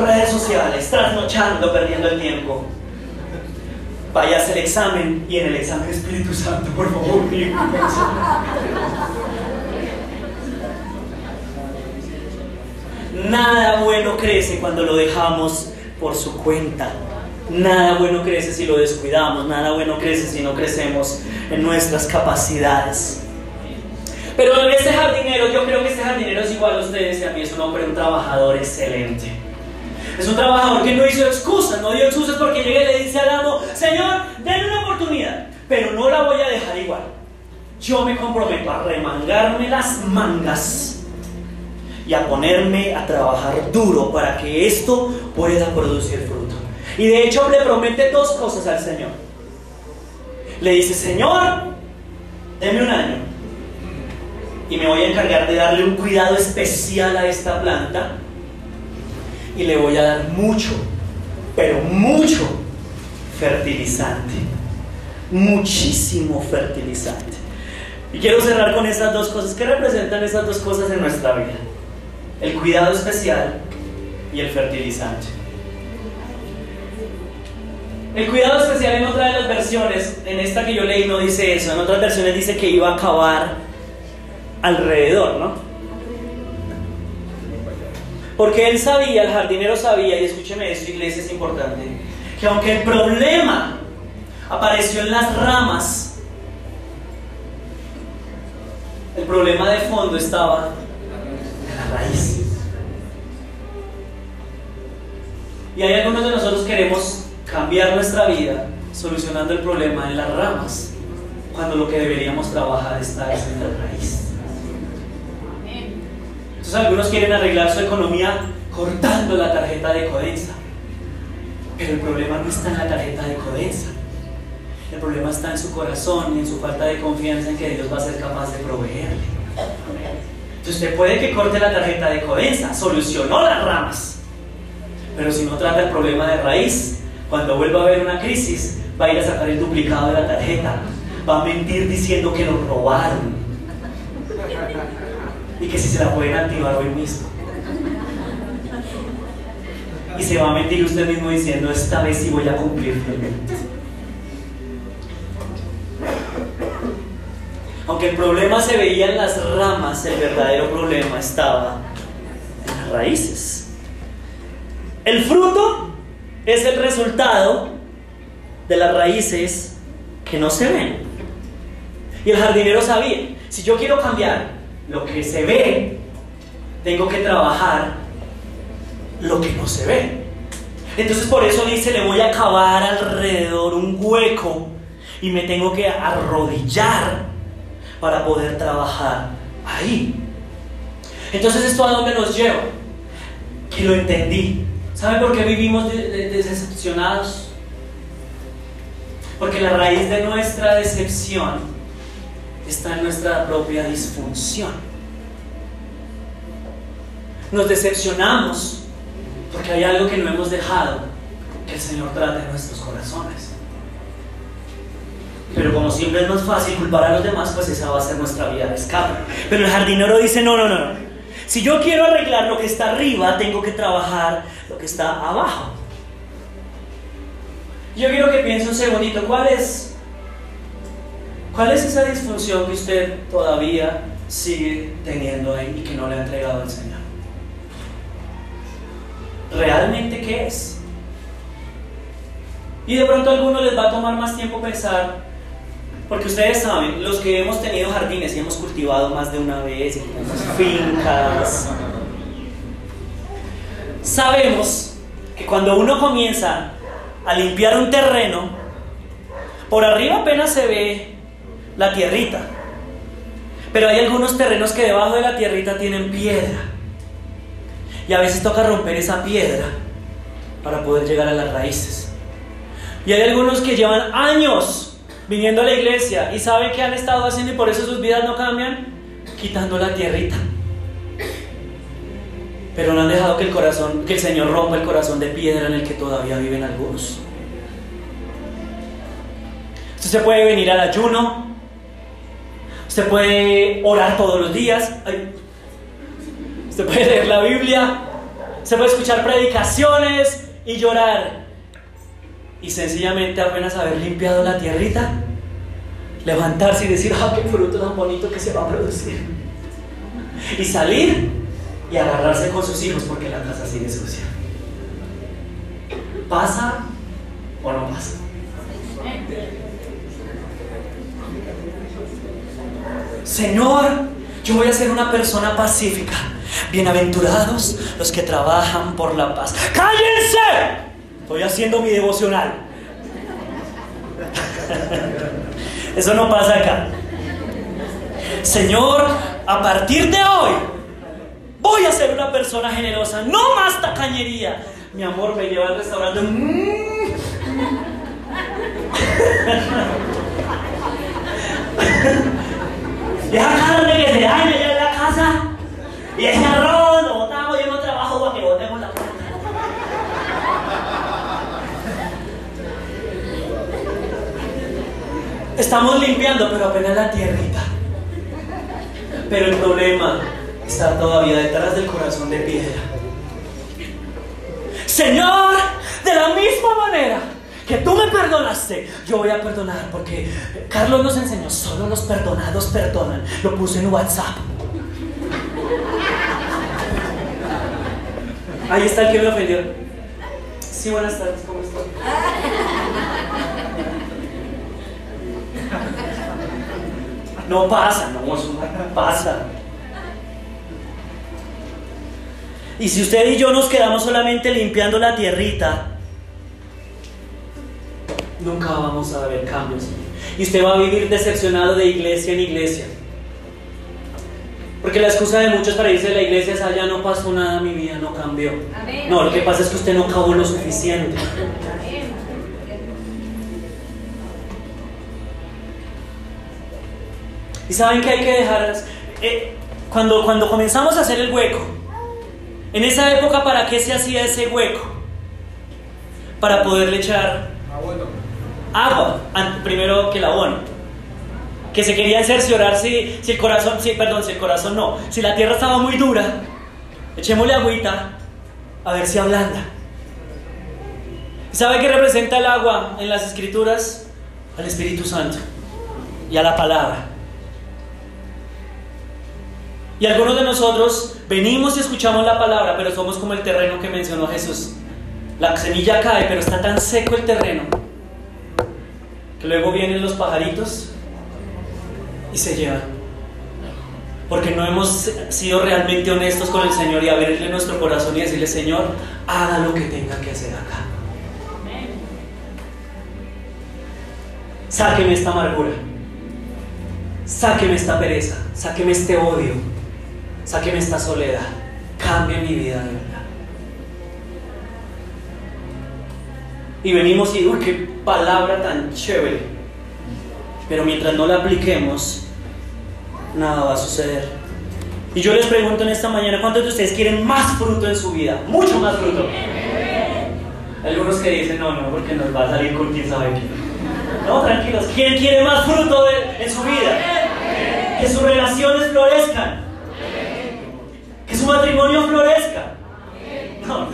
redes sociales, trasnochando, perdiendo el tiempo. Vaya a examen y en el examen Espíritu Santo, por favor. Nada bueno crece cuando lo dejamos por su cuenta. Nada bueno crece si lo descuidamos. Nada bueno crece si no crecemos en nuestras capacidades. Pero este jardinero, yo creo que este jardinero es igual a ustedes y a mí, es un hombre, un trabajador excelente. Es un trabajador que no hizo excusas, no dio excusas porque llega y le dice al amo, Señor, denme una oportunidad, pero no la voy a dejar igual. Yo me comprometo a remangarme las mangas y a ponerme a trabajar duro para que esto pueda producir fruto. Y de hecho le promete dos cosas al Señor. Le dice, Señor, deme un año y me voy a encargar de darle un cuidado especial a esta planta y le voy a dar mucho, pero mucho fertilizante. Muchísimo fertilizante. Y quiero cerrar con esas dos cosas. ¿Qué representan esas dos cosas en nuestra vida? El cuidado especial y el fertilizante. El cuidado especial en otra de las versiones, en esta que yo leí no dice eso, en otras versiones dice que iba a acabar alrededor, ¿no? Porque él sabía, el jardinero sabía, y escúcheme esto, iglesia, es importante, que aunque el problema apareció en las ramas, el problema de fondo estaba en la raíz. Y hay algunos de nosotros queremos cambiar nuestra vida solucionando el problema en las ramas, cuando lo que deberíamos trabajar está en la raíz. Entonces algunos quieren arreglar su economía cortando la tarjeta de Codensa. Pero el problema no está en la tarjeta de Codensa. El problema está en su corazón y en su falta de confianza en que Dios va a ser capaz de proveerle. Entonces usted puede que corte la tarjeta de Codensa, solucionó las ramas. Pero si no trata el problema de raíz, cuando vuelva a haber una crisis, va a ir a sacar el duplicado de la tarjeta. Va a mentir diciendo que lo robaron y que si se la pueden activar hoy mismo. Y se va a mentir usted mismo diciendo, esta vez sí voy a cumplir. Aunque el problema se veía en las ramas, el verdadero problema estaba en las raíces. El fruto es el resultado de las raíces que no se ven. Y el jardinero sabía, si yo quiero cambiar lo que se ve, tengo que trabajar lo que no se ve. Entonces por eso dice, le voy a cavar alrededor un hueco y me tengo que arrodillar para poder trabajar ahí. Entonces esto a dónde nos lleva? Que lo entendí. ¿Saben por qué vivimos de- de- decepcionados? Porque la raíz de nuestra decepción está en nuestra propia disfunción. Nos decepcionamos porque hay algo que no hemos dejado que el Señor trate en nuestros corazones. Pero como siempre es más fácil culpar a los demás, pues esa va a ser nuestra vía de escape. Pero el jardinero dice, no, no, no, no. Si yo quiero arreglar lo que está arriba, tengo que trabajar lo que está abajo. Yo quiero que piense un segundito, ¿cuál es, cuál es esa disfunción que usted todavía sigue teniendo ahí y que no le ha entregado al Señor? ¿Realmente qué es? Y de pronto a algunos les va a tomar más tiempo pensar, porque ustedes saben, los que hemos tenido jardines y hemos cultivado más de una vez, fincas, sabemos que cuando uno comienza a limpiar un terreno, por arriba apenas se ve la tierrita, pero hay algunos terrenos que debajo de la tierrita tienen piedra. Y a veces toca romper esa piedra para poder llegar a las raíces. Y hay algunos que llevan años viniendo a la iglesia y saben qué han estado haciendo y por eso sus vidas no cambian, quitando la tierrita. Pero no han dejado que el corazón, que el Señor rompa el corazón de piedra en el que todavía viven algunos. Usted puede venir al ayuno, usted puede orar todos los días, ay, usted puede leer la Biblia, usted puede escuchar predicaciones y llorar. Y sencillamente apenas haber limpiado la tierrita, levantarse y decir, ah, qué fruto tan bonito que se va a producir. Y salir y agarrarse con sus hijos porque la casa sigue sucia. ¿Pasa o no pasa? Señor, yo voy a ser una persona pacífica. Bienaventurados los que trabajan por la paz. ¡Cállense! Estoy haciendo mi devocional. Eso no pasa acá. Señor, a partir de hoy voy a ser una persona generosa. No más tacañería. Mi amor me lleva al restaurante. Esa carne que se daña allá en la casa. Y ese arroz lo botamos, yo no trabajo para que botemos la plata. Estamos limpiando, pero apenas la tierrita. Pero el problema está todavía detrás del corazón de piedra. Señor, de la misma manera que tú me perdonaste, yo voy a perdonar porque Carlos nos enseñó, solo los perdonados perdonan. Lo puse en WhatsApp. Ahí está el que me ofendió. Sí, buenas tardes, ¿cómo estás? No pasa, no, no pasa. Y si usted y yo nos quedamos solamente limpiando la tierrita, nunca vamos a ver cambios. Y usted va a vivir decepcionado de iglesia en iglesia. Porque la excusa de muchos para irse de la iglesia es, allá no pasó nada, mi vida no cambió. Amén. No, lo que pasa es que usted no acabó lo suficiente. Amén. Y saben que hay que dejar, eh, cuando, cuando comenzamos a hacer el hueco, en esa época, ¿para qué se hacía ese hueco? Para poderle echar agua, primero que el abono. Que se quería cerciorar si, el corazón, si, perdón, si el corazón no, si la tierra estaba muy dura, echémosle agüita a ver si ablanda. ¿Y ¿Sabe qué representa el agua en las escrituras? Al Espíritu Santo y a la palabra. Y algunos de nosotros venimos y escuchamos la palabra, pero somos como el terreno que mencionó Jesús. La semilla cae, pero está tan seco el terreno luego vienen los pajaritos y se llevan. Porque no hemos sido realmente honestos con el Señor y abrirle nuestro corazón y decirle, Señor, haga lo que tenga que hacer acá. Sáqueme esta amargura. Sáqueme esta pereza. Sáqueme este odio. Sáqueme esta soledad. Cambie mi vida de verdad. Y venimos y, uy, palabra tan chévere. Pero mientras no la apliquemos, nada va a suceder. Y yo les pregunto en esta mañana, ¿cuántos de ustedes quieren más fruto en su vida? Mucho más fruto. Algunos que dicen, no, no, porque nos va a salir con quién sabe quién. No, tranquilos. ¿Quién quiere más fruto en su vida? Que sus relaciones florezcan. Que su matrimonio florezca. No,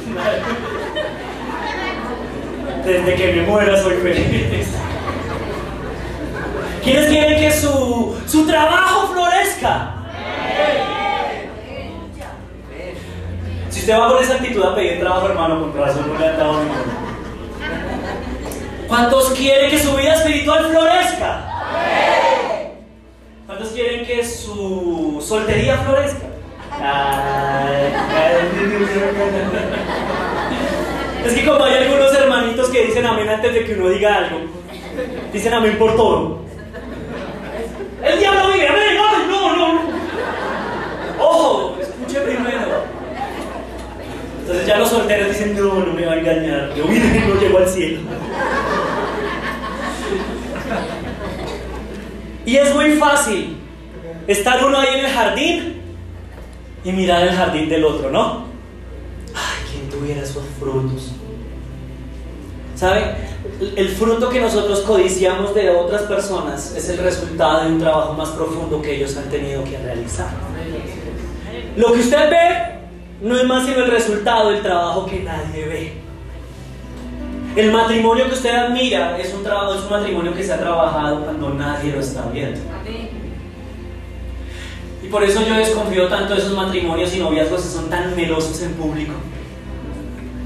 desde que me muera soy feliz. ¿Quiénes quieren que su, su trabajo florezca? Si usted va con esa actitud a pedir trabajo, hermano, con razón no le han dado ninguno. ¿Cuántos quieren que su vida espiritual florezca? ¿Cuántos quieren que su soltería florezca? Ay, Es que como hay algunos hermanitos que dicen amén antes de que uno diga algo, dicen amén por todo. El diablo vive, amén, ay, no, no. Ojo, escuche primero. Entonces ya los solteros dicen, no, no me va a engañar, yo vine y no llego al cielo. Y es muy fácil estar uno ahí en el jardín y mirar el jardín del otro, ¿no? Tuviera esos frutos. ¿Sabe? El fruto que nosotros codiciamos de otras personas es el resultado de un trabajo más profundo que ellos han tenido que realizar. Lo que usted ve no es más sino el resultado del trabajo que nadie ve. El matrimonio que usted admira es un, trabajo, es un matrimonio que se ha trabajado cuando nadie lo está viendo. Y por eso yo desconfío tanto de esos matrimonios y noviazgos que son tan melosos en público.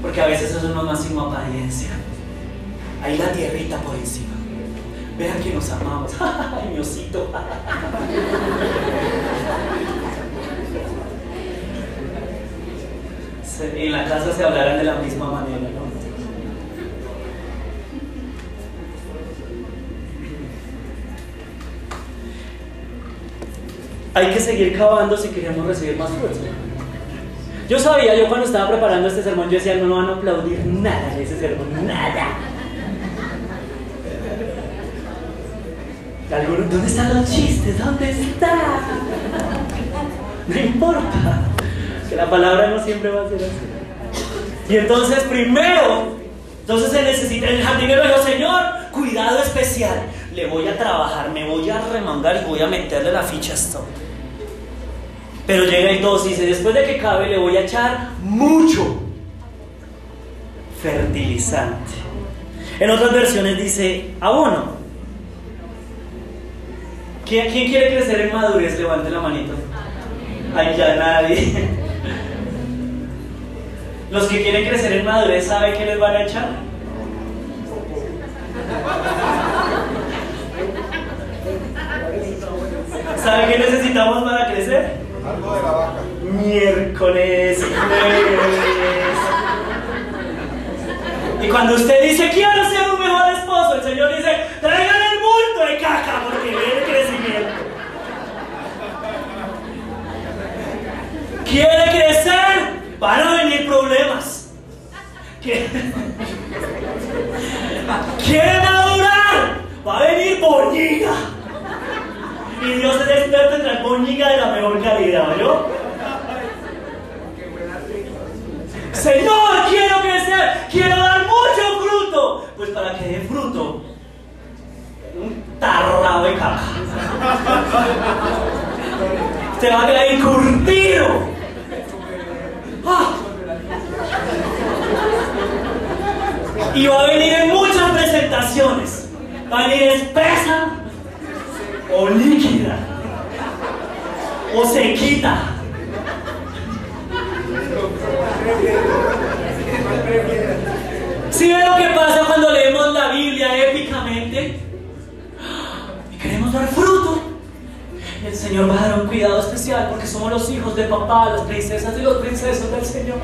Porque a veces eso no es más sino apariencia. Ahí la tierrita por encima. Vean que nos amamos. Ay, mi osito. En la casa se hablarán de la misma manera, ¿no? Hay que seguir cavando si queremos recibir más frutos. Yo sabía, yo cuando estaba preparando este sermón, yo decía, no, no van a aplaudir nada de ese sermón, nada. ¿dónde están los chistes? ¿Dónde está? No importa, que la palabra no siempre va a ser así. Y entonces, primero, entonces se necesita, el jardinero dijo, Señor, cuidado especial, le voy a trabajar, me voy a remangar y voy a meterle la ficha a esto. Pero llega el dos y dice, después de que cabe le voy a echar mucho fertilizante. En otras versiones dice abono. ¿Quién, quién quiere crecer en madurez? Levante la manito. Ay, ya nadie. Los que quieren crecer en madurez, ¿saben qué les van a echar? ¿Saben qué necesitamos para crecer? Miércoles. Y cuando usted dice, quiero ser un mejor esposo, el Señor dice, traigan el bulto de caca porque viene crecimiento. ¿Quiere crecer? Van a venir problemas. ¿Quiere, ¿Quiere madurar? Va a venir boñiga. Y Dios es experto en boñiga de la mejor calidad, ¿yo? Señor, quiero crecer, quiero dar mucho fruto. Pues para que dé fruto, un tarrado de caja. Se va a quedar encurtido. Ah. Y va a venir en muchas presentaciones. Va a venir espesa o líquida o sequita. ¿Sí ve lo que pasa cuando leemos la Biblia épicamente? Y queremos dar fruto. El Señor va a dar un cuidado especial porque somos los hijos de papá, las princesas y los princesos del Señor.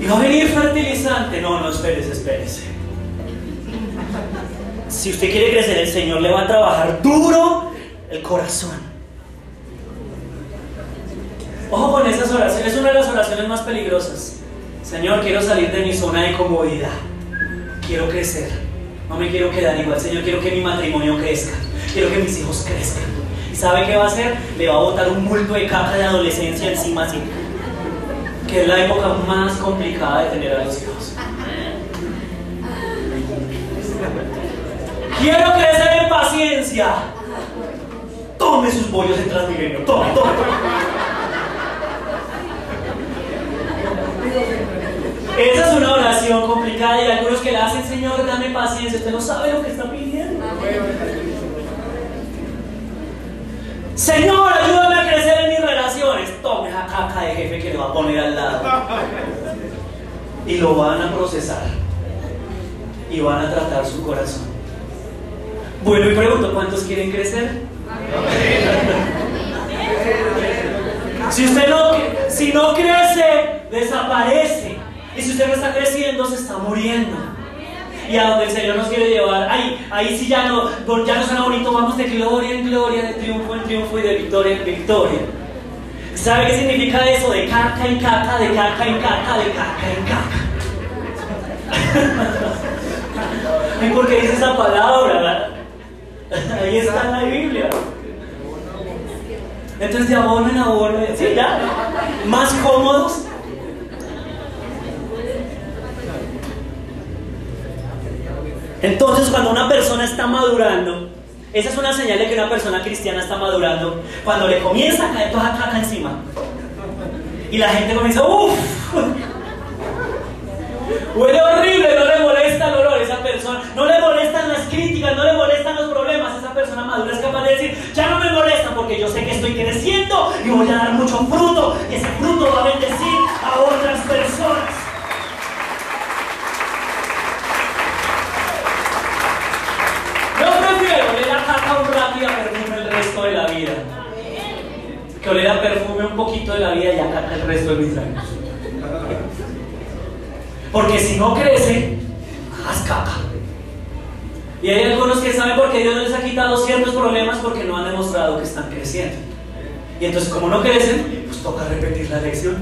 Y va a venir fertilizante. No, no, espérese, espérese. Si usted quiere crecer, el Señor le va a trabajar duro el corazón. Ojo con esas oraciones, es una de las oraciones más peligrosas. Señor, quiero salir de mi zona de comodidad. Quiero crecer. No me quiero quedar igual. Señor, quiero que mi matrimonio crezca. Quiero que mis hijos crezcan. ¿Y sabe qué va a hacer? Le va a botar un bulto de caca de adolescencia encima así. Que es la época más complicada de tener a los hijos. Quiero crecer en paciencia. Tome sus bollos en Transmilenio. Tome, tome. Esa es una oración complicada y algunos que la hacen, Señor, dame paciencia. Usted no sabe lo que está pidiendo. Señor, ayúdame a crecer en mis relaciones. Tome esa caca de jefe que le va a poner al lado. Y lo van a procesar. Y van a tratar su corazón. Bueno, y pregunto, ¿cuántos quieren crecer? Si usted no, si no crece, desaparece. Y si usted no está creciendo, se está muriendo. Y a donde el Señor nos quiere llevar, ahí, ahí sí ya no, ya no suena bonito, vamos de gloria en gloria, de triunfo en triunfo y de victoria en victoria. ¿Sabe qué significa eso? De caca en caca, de caca en caca, de caca en caca. ¿Y por qué dice esa palabra? Ahí está la Biblia. Entonces de abono en abono, sí, ya, más cómodos. Entonces cuando una persona está madurando, esa es una señal de que una persona cristiana está madurando, cuando le comienza a caer toda caca encima. Y la gente comienza, uff, huele horrible, no le molesta el olor a esa persona, no le molestan las críticas, no le molestan los problemas, esa persona madura es capaz de decir, ya no me molesta porque yo sé que estoy creciendo y voy a dar mucho fruto y ese fruto va a bendecir a otras personas. Yo prefiero oler a caca un rato y a perfume el resto de la vida. Que oler a perfume un poquito de la vida y a el resto de mis años. Porque si no crece, haz caca. Y hay algunos que saben por qué Dios les ha quitado ciertos problemas porque no han demostrado que están creciendo. Y entonces como no crecen, pues toca repetir la lección.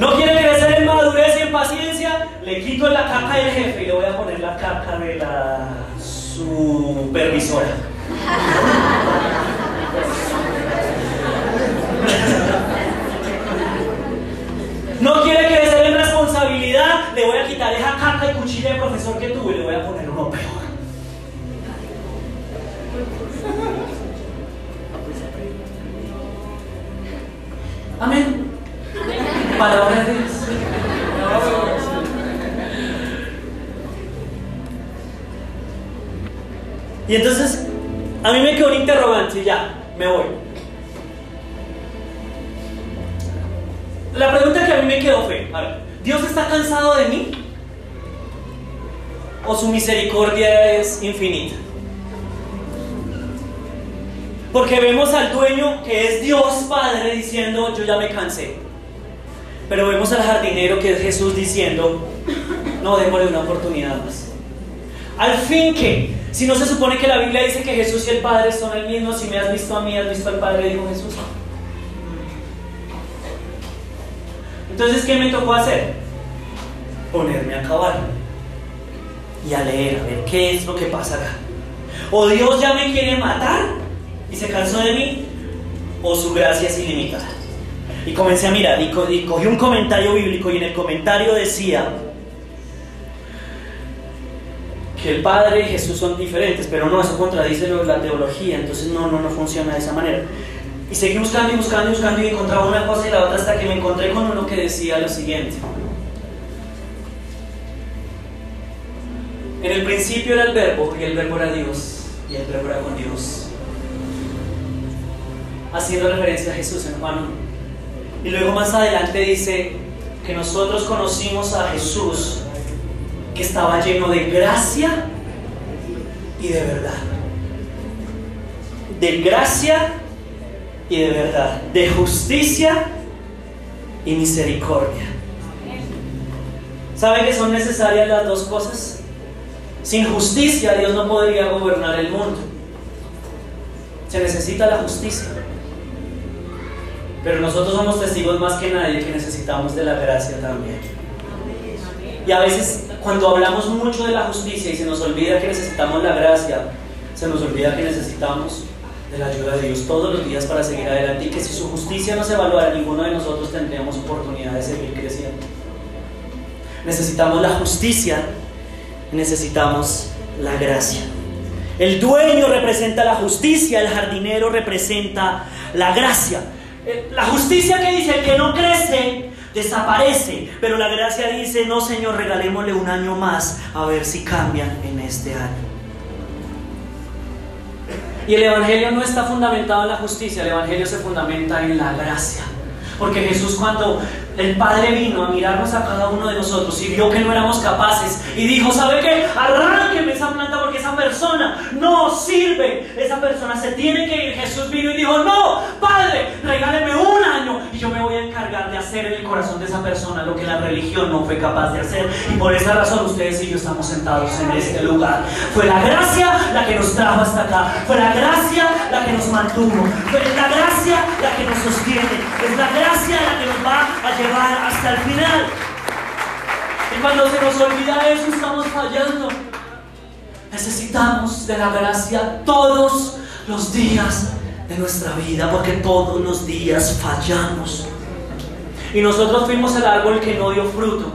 No quiere crecer en madurez y en paciencia, le quito la caca del jefe y le voy a poner la caca de la supervisora. No quiere crecer en responsabilidad, le voy a quitar esa caca y cuchilla de profesor que tuve y le voy a poner uno peor. Amén. Palabra de Dios. Y entonces, a mí me quedó un interrogante y ya, me voy. La pregunta que a mí me quedó fue, ¿Dios está cansado de mí? ¿O su misericordia es infinita? Porque vemos al dueño que es Dios Padre diciendo, yo ya me cansé. Pero vemos al jardinero que es Jesús diciendo, no, démosle una oportunidad más. Al fin que, si no se supone que la Biblia dice que Jesús y el Padre son el mismo, si me has visto a mí, has visto al Padre, dijo Jesús. Entonces, ¿qué me tocó hacer? Ponerme a acabar y a leer, a ver qué es lo que pasa acá. O Dios ya me quiere matar y se cansó de mí, o su gracia es ilimitada. Y comencé a mirar y, y cogí un comentario bíblico y en el comentario decía que el Padre y Jesús son diferentes, pero no, eso contradice la teología, entonces no, no, no funciona de esa manera. Y seguí buscando y buscando y buscando y encontraba una cosa y la otra hasta que me encontré con uno que decía lo siguiente. En el principio era el verbo y el verbo era Dios y el verbo era con Dios. Haciendo referencia a Jesús en Juan 1. Y luego más adelante dice que nosotros conocimos a Jesús que estaba lleno de gracia y de verdad. de gracia y de verdad, de justicia y misericordia. ¿Saben que son necesarias las dos cosas? Sin justicia Dios no podría gobernar el mundo. Se necesita la justicia. Pero nosotros somos testigos más que nadie que necesitamos de la gracia también. Y a veces cuando hablamos mucho de la justicia y se nos olvida que necesitamos la gracia, se nos olvida que necesitamos de la ayuda de Dios todos los días para seguir adelante y que si su justicia no se evaluara, ninguno de nosotros tendríamos oportunidad de seguir creciendo. Necesitamos la justicia, necesitamos la gracia. El dueño representa la justicia, el jardinero representa la gracia. Eh, La justicia que dice, el que no crece, desaparece. Pero la gracia dice, no Señor, regalémosle un año más a ver si cambian en este año. Y el Evangelio no está fundamentado en la justicia, el Evangelio se fundamenta en la gracia. Porque Jesús cuando el Padre vino a mirarnos a cada uno de nosotros y vio que no éramos capaces y dijo, ¿sabe qué? Arránqueme esa planta porque esa persona no sirve. Esa persona se tiene que ir. Jesús vino y dijo, no, Padre, regáleme un año y yo me voy a encargar de hacer en el corazón de esa persona lo que la religión no fue capaz de hacer. Y por esa razón ustedes y yo estamos sentados en este lugar. Fue la gracia la que nos trajo hasta acá. Fue la gracia la que nos mantuvo. Fue la gracia la que nos sostiene. Es la gracia la que nos va a llevar hasta el final. Y cuando se nos olvida eso, estamos fallando. Necesitamos de la gracia todos los días de nuestra vida, porque todos los días fallamos. Y nosotros fuimos el árbol que no dio fruto,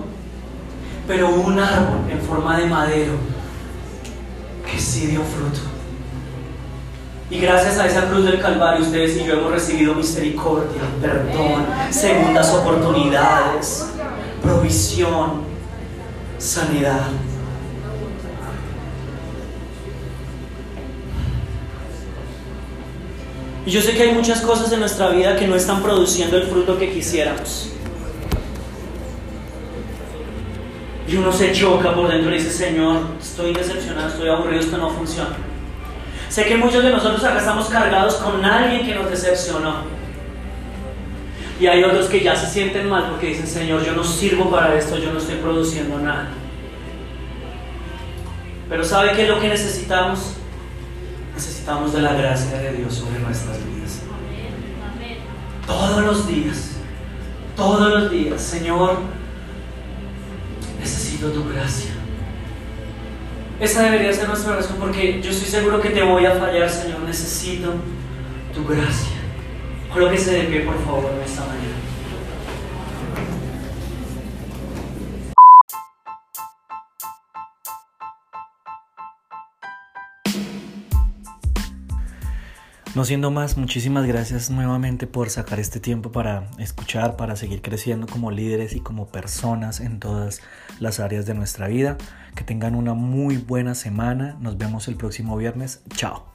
pero un árbol en forma de madero que sí dio fruto. Y gracias a esa cruz del Calvario ustedes y yo hemos recibido misericordia, perdón, segundas oportunidades, provisión, sanidad. Y yo sé que hay muchas cosas en nuestra vida que no están produciendo el fruto que quisiéramos. Y uno se choca por dentro y dice, Señor, estoy decepcionado, estoy aburrido, esto no funciona. Sé que muchos de nosotros acá estamos cargados con alguien que nos decepcionó. Y hay otros que ya se sienten mal porque dicen, Señor, yo no sirvo para esto, yo no estoy produciendo nada. Pero ¿sabe qué es lo que necesitamos? Necesitamos de la gracia de Dios sobre nuestras vidas. Todos los días, todos los días, Señor, necesito tu gracia. Esa debería ser nuestra oración porque yo estoy seguro que te voy a fallar, Señor. Necesito tu gracia. Colóquese de pie, por favor, en esta mañana. No siendo más, muchísimas gracias nuevamente por sacar este tiempo para escuchar, para seguir creciendo como líderes y como personas en todas las áreas de nuestra vida. Que tengan una muy buena semana. Nos vemos el próximo viernes. Chao.